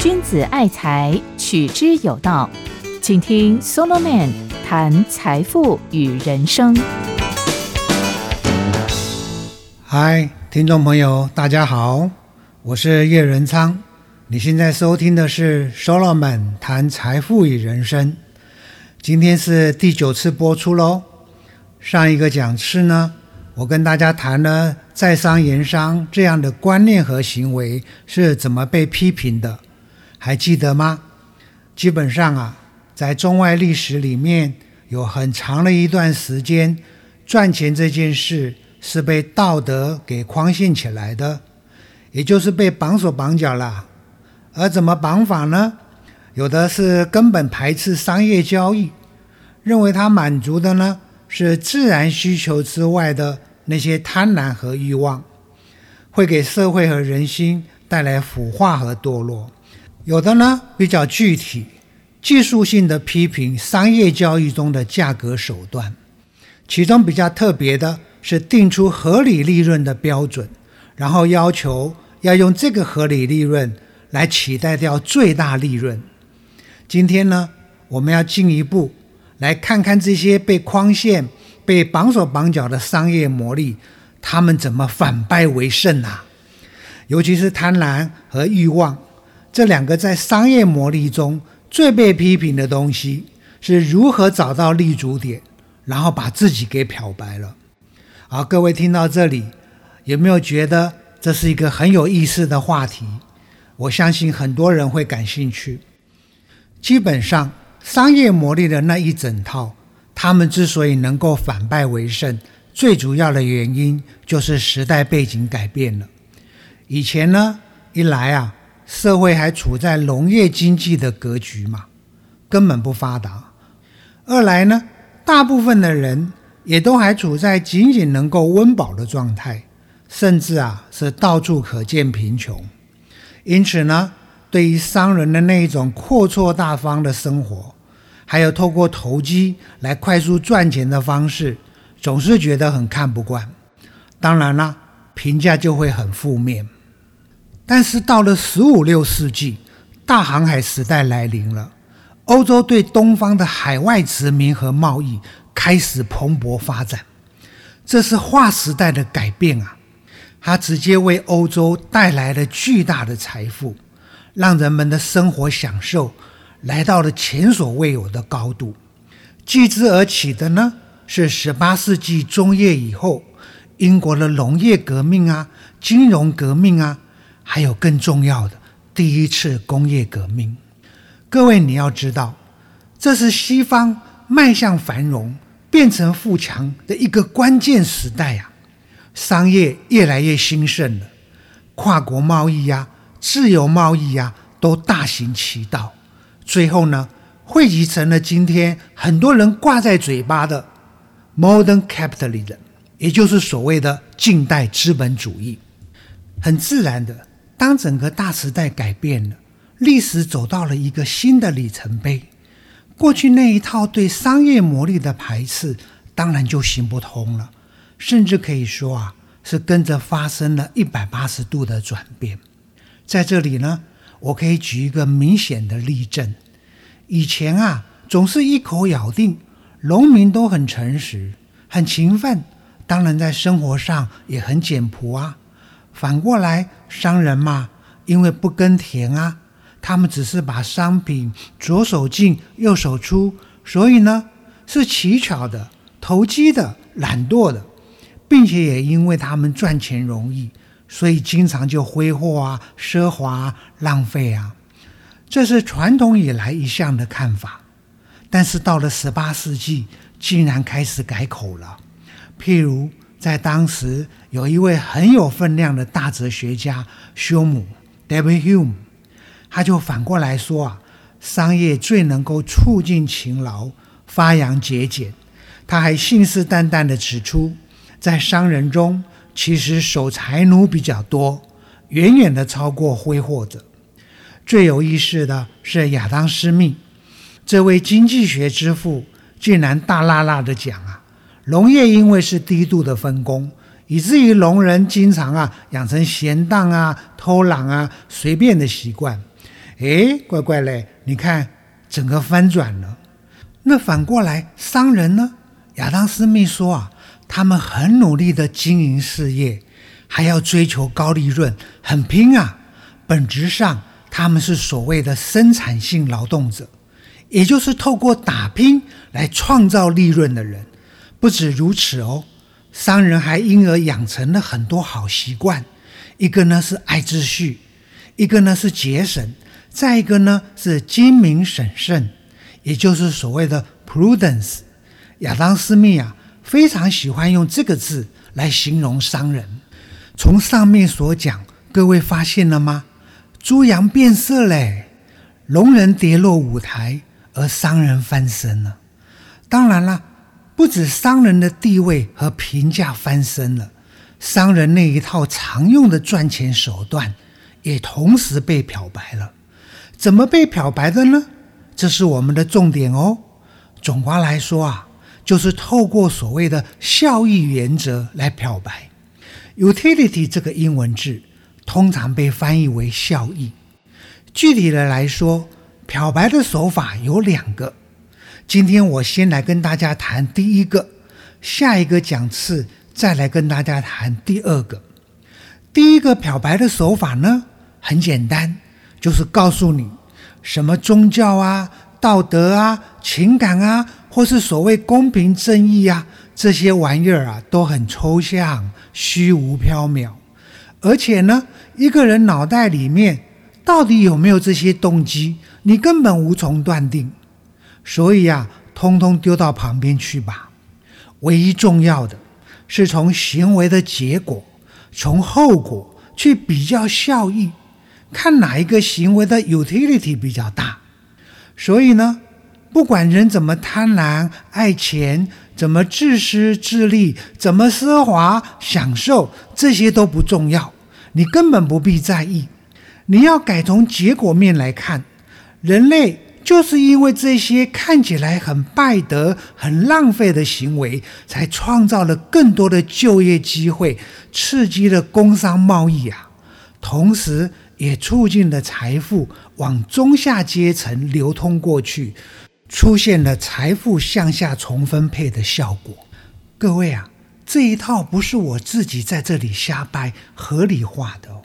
君子爱财，取之有道。请听 Solomon 谈财富与人生。嗨，听众朋友，大家好，我是叶仁昌。你现在收听的是 Solomon 谈财富与人生。今天是第九次播出喽。上一个讲次呢，我跟大家谈了在商言商这样的观念和行为是怎么被批评的。还记得吗？基本上啊，在中外历史里面有很长的一段时间，赚钱这件事是被道德给框限起来的，也就是被绑手绑脚了。而怎么绑法呢？有的是根本排斥商业交易，认为它满足的呢是自然需求之外的那些贪婪和欲望，会给社会和人心带来腐化和堕落。有的呢比较具体，技术性的批评商业交易中的价格手段，其中比较特别的是定出合理利润的标准，然后要求要用这个合理利润来取代掉最大利润。今天呢，我们要进一步来看看这些被框限、被绑手绑脚的商业魔力，他们怎么反败为胜啊？尤其是贪婪和欲望。这两个在商业魔力中最被批评的东西是如何找到立足点，然后把自己给漂白了。好，各位听到这里，有没有觉得这是一个很有意思的话题？我相信很多人会感兴趣。基本上，商业魔力的那一整套，他们之所以能够反败为胜，最主要的原因就是时代背景改变了。以前呢，一来啊。社会还处在农业经济的格局嘛，根本不发达。二来呢，大部分的人也都还处在仅仅能够温饱的状态，甚至啊是到处可见贫穷。因此呢，对于商人的那一种阔绰大方的生活，还有透过投机来快速赚钱的方式，总是觉得很看不惯。当然了，评价就会很负面。但是到了十五六世纪，大航海时代来临了，欧洲对东方的海外殖民和贸易开始蓬勃发展，这是划时代的改变啊！它直接为欧洲带来了巨大的财富，让人们的生活享受来到了前所未有的高度。继之而起的呢，是十八世纪中叶以后，英国的农业革命啊，金融革命啊。还有更重要的第一次工业革命，各位你要知道，这是西方迈向繁荣、变成富强的一个关键时代呀。商业越来越兴盛了，跨国贸易呀、自由贸易呀都大行其道。最后呢，汇集成了今天很多人挂在嘴巴的 modern capitalism，也就是所谓的近代资本主义。很自然的。当整个大时代改变了，历史走到了一个新的里程碑，过去那一套对商业魔力的排斥，当然就行不通了，甚至可以说啊，是跟着发生了一百八十度的转变。在这里呢，我可以举一个明显的例证：以前啊，总是一口咬定农民都很诚实、很勤奋，当然在生活上也很简朴啊。反过来，商人嘛，因为不耕田啊，他们只是把商品左手进右手出，所以呢是奇巧的、投机的、懒惰的，并且也因为他们赚钱容易，所以经常就挥霍啊、奢华、浪费啊。这是传统以来一向的看法，但是到了十八世纪，竟然开始改口了，譬如。在当时，有一位很有分量的大哲学家休姆 （David Hume），他就反过来说啊，商业最能够促进勤劳、发扬节俭。他还信誓旦旦地指出，在商人中，其实守财奴比较多，远远的超过挥霍者。最有意思的是，亚当·斯密这位经济学之父，竟然大辣辣地讲啊。农业因为是低度的分工，以至于农人经常啊养成闲荡啊、偷懒啊、随便的习惯。哎，乖乖嘞，你看整个翻转了。那反过来，商人呢？亚当·斯密说啊，他们很努力的经营事业，还要追求高利润，很拼啊。本质上，他们是所谓的生产性劳动者，也就是透过打拼来创造利润的人。不止如此哦，商人还因而养成了很多好习惯。一个呢是爱秩序，一个呢是节省，再一个呢是精明审慎，也就是所谓的 prudence。亚当·斯密啊，非常喜欢用这个字来形容商人。从上面所讲，各位发现了吗？猪羊变色嘞，龙人跌落舞台，而商人翻身了。当然了，不止商人的地位和评价翻身了，商人那一套常用的赚钱手段也同时被漂白了。怎么被漂白的呢？这是我们的重点哦。总括来说啊。就是透过所谓的效益原则来漂白，utility 这个英文字通常被翻译为效益。具体的来说，漂白的手法有两个。今天我先来跟大家谈第一个，下一个讲次再来跟大家谈第二个。第一个漂白的手法呢，很简单，就是告诉你什么宗教啊、道德啊、情感啊。或是所谓公平正义啊，这些玩意儿啊都很抽象、虚无缥缈，而且呢，一个人脑袋里面到底有没有这些动机，你根本无从断定。所以啊，通通丢到旁边去吧。唯一重要的是从行为的结果、从后果去比较效益，看哪一个行为的 utility 比较大。所以呢。不管人怎么贪婪、爱钱，怎么自私自利，怎么奢华享受，这些都不重要，你根本不必在意。你要改从结果面来看，人类就是因为这些看起来很败德、很浪费的行为，才创造了更多的就业机会，刺激了工商贸易啊，同时也促进了财富往中下阶层流通过去。出现了财富向下重分配的效果。各位啊，这一套不是我自己在这里瞎掰合理化的哦。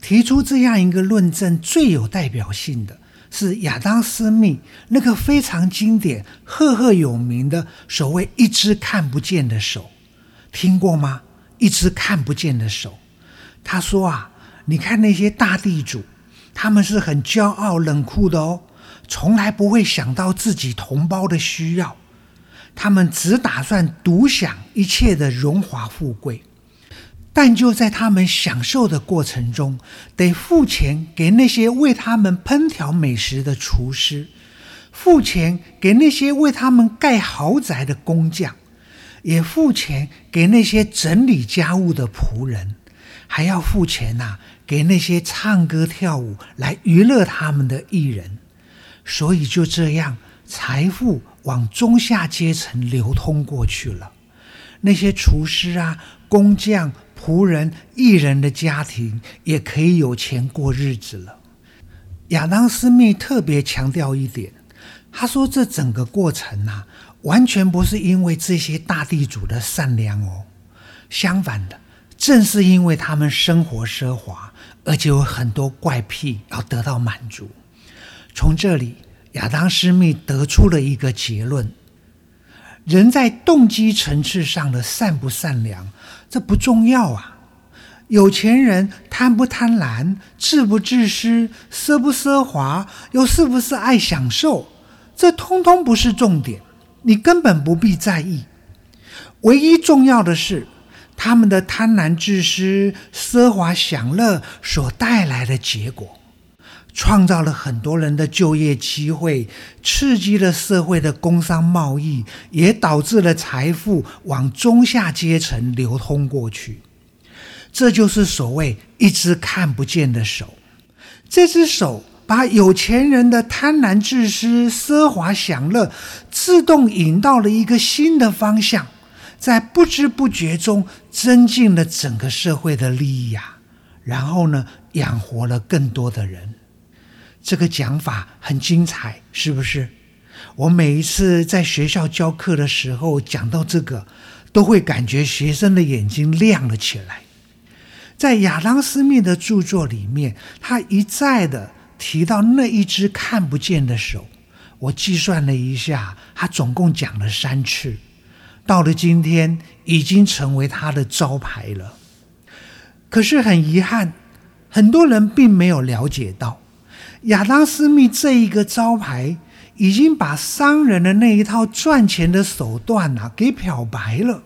提出这样一个论证最有代表性的是亚当·斯密那个非常经典、赫赫有名的所谓“一只看不见的手”，听过吗？一只看不见的手。他说啊，你看那些大地主，他们是很骄傲、冷酷的哦。从来不会想到自己同胞的需要，他们只打算独享一切的荣华富贵。但就在他们享受的过程中，得付钱给那些为他们烹调美食的厨师，付钱给那些为他们盖豪宅的工匠，也付钱给那些整理家务的仆人，还要付钱呐给那些唱歌跳舞来娱乐他们的艺人。所以就这样，财富往中下阶层流通过去了。那些厨师啊、工匠、仆人、艺人的家庭也可以有钱过日子了。亚当·斯密特别强调一点，他说：“这整个过程啊，完全不是因为这些大地主的善良哦，相反的，正是因为他们生活奢华，而且有很多怪癖要得到满足。”从这里，亚当·斯密得出了一个结论：人在动机层次上的善不善良，这不重要啊。有钱人贪不贪婪，自不自私，奢不奢华，又是不是爱享受，这通通不是重点，你根本不必在意。唯一重要的是，他们的贪婪、自私、奢华、享乐所带来的结果。创造了很多人的就业机会，刺激了社会的工商贸易，也导致了财富往中下阶层流通过去。这就是所谓一只看不见的手。这只手把有钱人的贪婪、自私、奢华、享乐，自动引到了一个新的方向，在不知不觉中增进了整个社会的利益啊，然后呢，养活了更多的人。这个讲法很精彩，是不是？我每一次在学校教课的时候讲到这个，都会感觉学生的眼睛亮了起来。在亚当·斯密的著作里面，他一再的提到那一只看不见的手。我计算了一下，他总共讲了三次。到了今天，已经成为他的招牌了。可是很遗憾，很多人并没有了解到，亚当·斯密这一个招牌，已经把商人的那一套赚钱的手段啊给漂白了。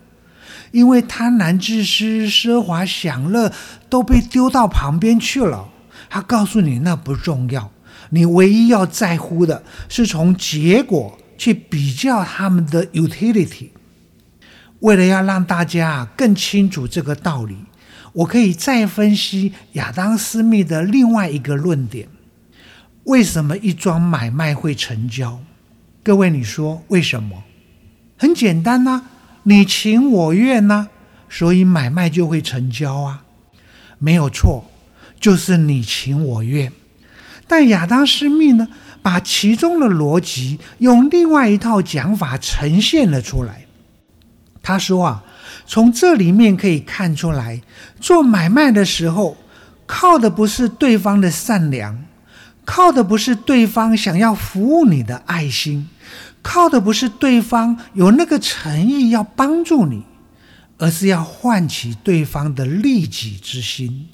因为贪婪、自私、奢华、享乐都被丢到旁边去了。他告诉你，那不重要。你唯一要在乎的是从结果去比较他们的 utility。为了要让大家更清楚这个道理，我可以再分析亚当·斯密的另外一个论点：为什么一桩买卖会成交？各位，你说为什么？很简单呐，你情我愿呐，所以买卖就会成交啊，没有错，就是你情我愿。但亚当·斯密呢，把其中的逻辑用另外一套讲法呈现了出来。他说啊，从这里面可以看出来，做买卖的时候，靠的不是对方的善良，靠的不是对方想要服务你的爱心，靠的不是对方有那个诚意要帮助你，而是要唤起对方的利己之心。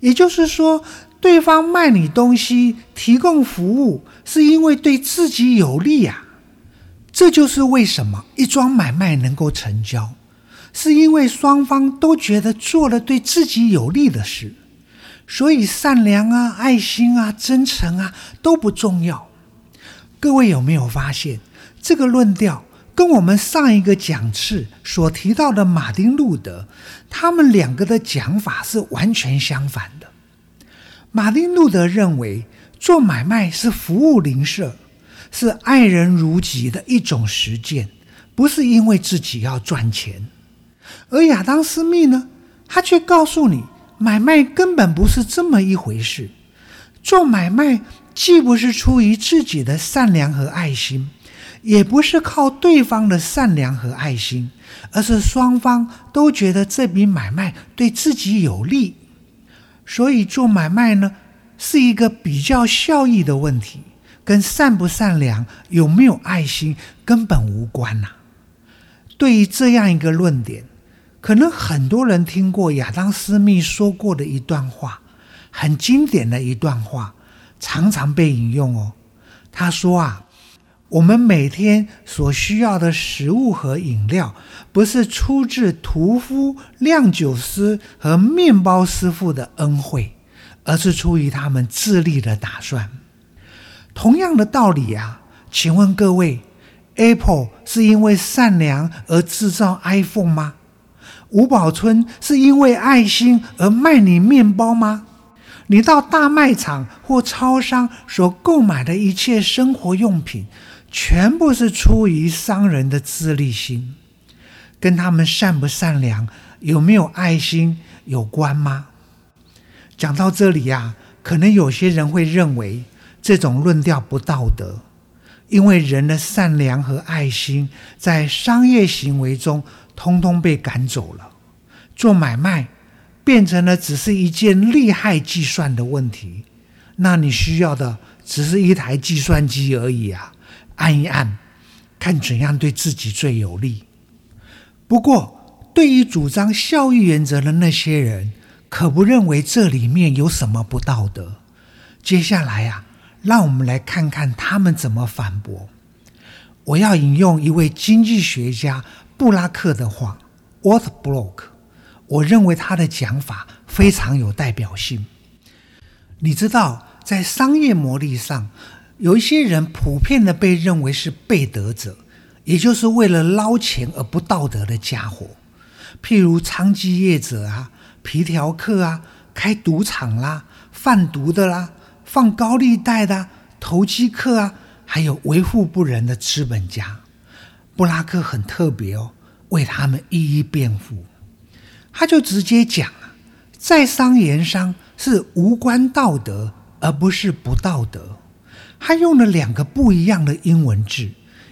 也就是说。对方卖你东西、提供服务，是因为对自己有利呀。这就是为什么一桩买卖能够成交，是因为双方都觉得做了对自己有利的事。所以善良啊、爱心啊、真诚啊都不重要。各位有没有发现，这个论调跟我们上一个讲次所提到的马丁·路德，他们两个的讲法是完全相反的。马丁·路德认为，做买卖是服务邻舍，是爱人如己的一种实践，不是因为自己要赚钱。而亚当·斯密呢，他却告诉你，买卖根本不是这么一回事。做买卖既不是出于自己的善良和爱心，也不是靠对方的善良和爱心，而是双方都觉得这笔买卖对自己有利。所以做买卖呢，是一个比较效益的问题，跟善不善良、有没有爱心根本无关呐。对于这样一个论点，可能很多人听过亚当·斯密说过的一段话，很经典的一段话，常常被引用哦。他说啊。我们每天所需要的食物和饮料，不是出自屠夫、酿酒师和面包师傅的恩惠，而是出于他们自立的打算。同样的道理啊，请问各位，Apple 是因为善良而制造 iPhone 吗？吴宝春是因为爱心而卖你面包吗？你到大卖场或超商所购买的一切生活用品。全部是出于商人的自利心，跟他们善不善良、有没有爱心有关吗？讲到这里呀，可能有些人会认为这种论调不道德，因为人的善良和爱心在商业行为中通通被赶走了，做买卖变成了只是一件利害计算的问题。那你需要的只是一台计算机而已啊！按一按，看怎样对自己最有利。不过，对于主张效益原则的那些人，可不认为这里面有什么不道德。接下来呀，让我们来看看他们怎么反驳。我要引用一位经济学家布拉克的话 w a t Block。我认为他的讲法非常有代表性。你知道，在商业模式上。有一些人普遍的被认为是背德者，也就是为了捞钱而不道德的家伙，譬如娼妓业者啊、皮条客啊、开赌场啦、贩毒的啦、放高利贷的投机客啊，还有为富不仁的资本家。布拉克很特别哦，为他们一一辩护。他就直接讲啊，在商言商是无关道德，而不是不道德。他用了两个不一样的英文字，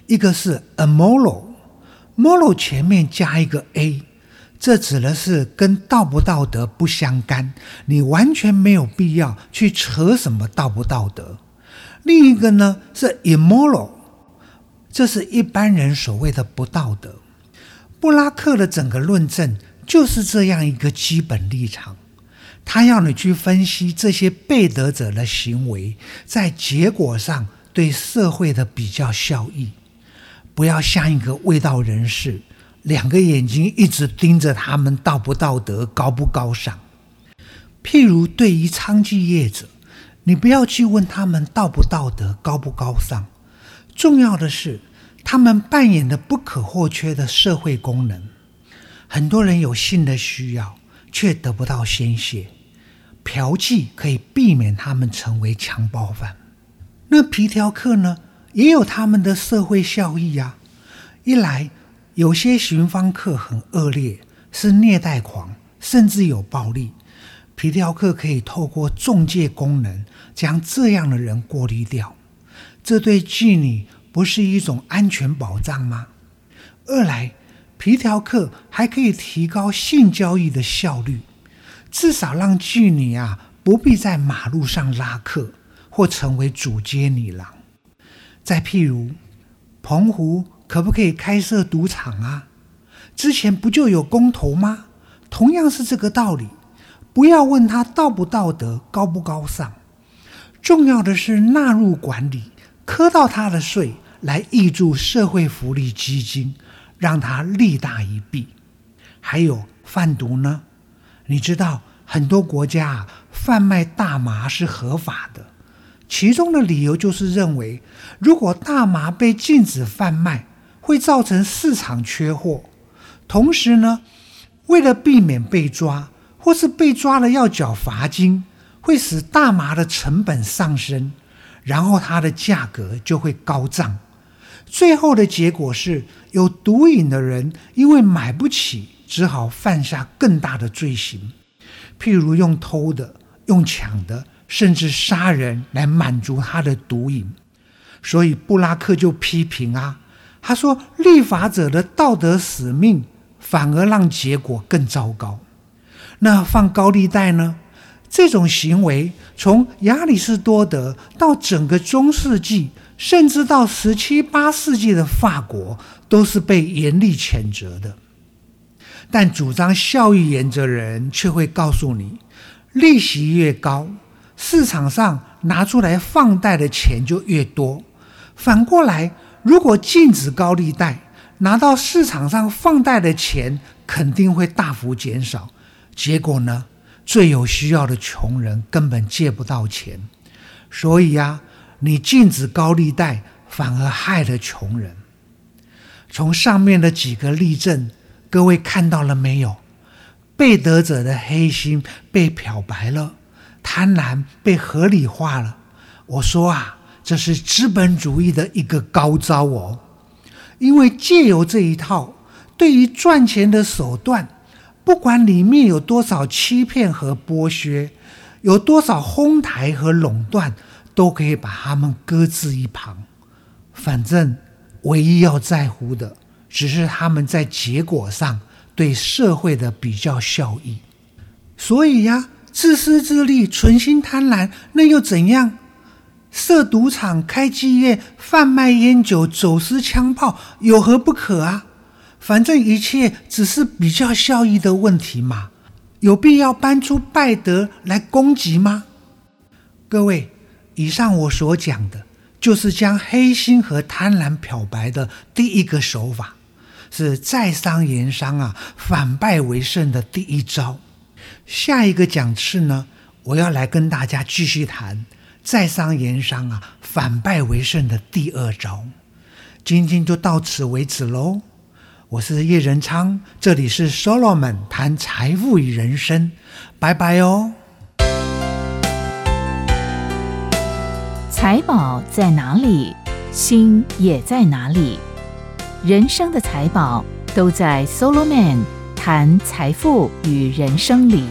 一个是 amoral，moral 前面加一个 a，这指的是跟道不道德不相干，你完全没有必要去扯什么道不道德。另一个呢是 immoral，这是一般人所谓的不道德。布拉克的整个论证。就是这样一个基本立场，他要你去分析这些被得者的行为在结果上对社会的比较效益，不要像一个卫道人士，两个眼睛一直盯着他们道不道德、高不高尚。譬如对于娼妓业者，你不要去问他们道不道德、高不高尚，重要的是他们扮演的不可或缺的社会功能。很多人有性的需要，却得不到宣泄。嫖妓可以避免他们成为强暴犯。那皮条客呢，也有他们的社会效益啊。一来，有些寻芳客很恶劣，是虐待狂，甚至有暴力。皮条客可以透过中介功能，将这样的人过滤掉。这对妓女不是一种安全保障吗？二来。皮条客还可以提高性交易的效率，至少让妓女啊不必在马路上拉客或成为主街女郎。再譬如，澎湖可不可以开设赌场啊？之前不就有公投吗？同样是这个道理。不要问他道不道德、高不高尚，重要的是纳入管理，磕到他的税来挹注社会福利基金。让他利大一弊。还有贩毒呢？你知道很多国家贩卖大麻是合法的，其中的理由就是认为，如果大麻被禁止贩卖，会造成市场缺货。同时呢，为了避免被抓，或是被抓了要缴罚金，会使大麻的成本上升，然后它的价格就会高涨。最后的结果是有毒瘾的人因为买不起，只好犯下更大的罪行，譬如用偷的、用抢的，甚至杀人来满足他的毒瘾。所以布拉克就批评啊，他说立法者的道德使命反而让结果更糟糕。那放高利贷呢？这种行为从亚里士多德到整个中世纪。甚至到十七八世纪的法国，都是被严厉谴责的。但主张效益原则的人却会告诉你，利息越高，市场上拿出来放贷的钱就越多。反过来，如果禁止高利贷，拿到市场上放贷的钱肯定会大幅减少。结果呢，最有需要的穷人根本借不到钱。所以呀。你禁止高利贷，反而害了穷人。从上面的几个例证，各位看到了没有？被得者的黑心被漂白了，贪婪被合理化了。我说啊，这是资本主义的一个高招哦。因为借由这一套，对于赚钱的手段，不管里面有多少欺骗和剥削，有多少哄抬和垄断。都可以把他们搁置一旁，反正唯一要在乎的，只是他们在结果上对社会的比较效益。所以呀，自私自利、存心贪婪，那又怎样？设赌场、开妓院、贩卖烟酒、走私枪炮，有何不可啊？反正一切只是比较效益的问题嘛，有必要搬出拜德来攻击吗？各位。以上我所讲的，就是将黑心和贪婪漂白的第一个手法，是在商言商啊，反败为胜的第一招。下一个讲次呢，我要来跟大家继续谈在商言商啊，反败为胜的第二招。今天就到此为止喽。我是叶仁昌，这里是 Solomon 谈财富与人生，拜拜哦。财宝在哪里，心也在哪里。人生的财宝都在 Solomon 谈财富与人生里。